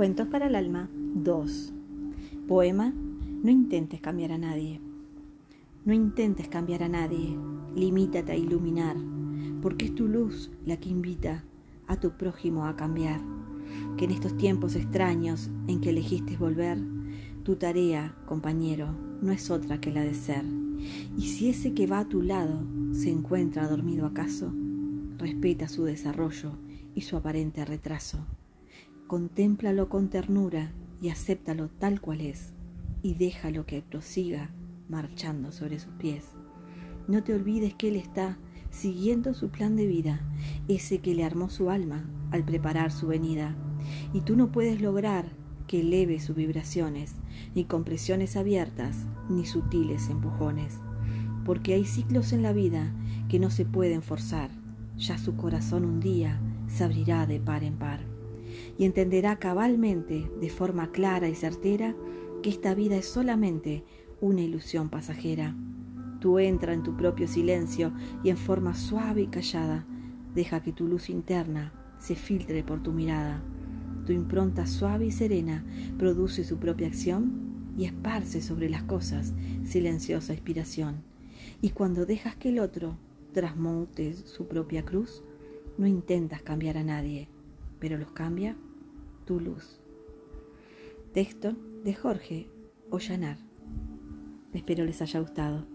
Cuentos para el alma 2. Poema No intentes cambiar a nadie. No intentes cambiar a nadie, limítate a iluminar, porque es tu luz la que invita a tu prójimo a cambiar. Que en estos tiempos extraños en que elegiste volver, tu tarea, compañero, no es otra que la de ser. Y si ese que va a tu lado se encuentra dormido acaso, respeta su desarrollo y su aparente retraso contémplalo con ternura y acéptalo tal cual es, y déjalo que prosiga marchando sobre sus pies. No te olvides que Él está siguiendo su plan de vida, ese que le armó su alma al preparar su venida, y tú no puedes lograr que eleve sus vibraciones, ni con presiones abiertas, ni sutiles empujones, porque hay ciclos en la vida que no se pueden forzar, ya su corazón un día se abrirá de par en par y entenderá cabalmente, de forma clara y certera, que esta vida es solamente una ilusión pasajera. Tú entra en tu propio silencio y en forma suave y callada, deja que tu luz interna se filtre por tu mirada. Tu impronta suave y serena produce su propia acción y esparce sobre las cosas silenciosa inspiración. Y cuando dejas que el otro transmute su propia cruz, no intentas cambiar a nadie, pero los cambia tu luz. Texto de Jorge Ollanar. Espero les haya gustado.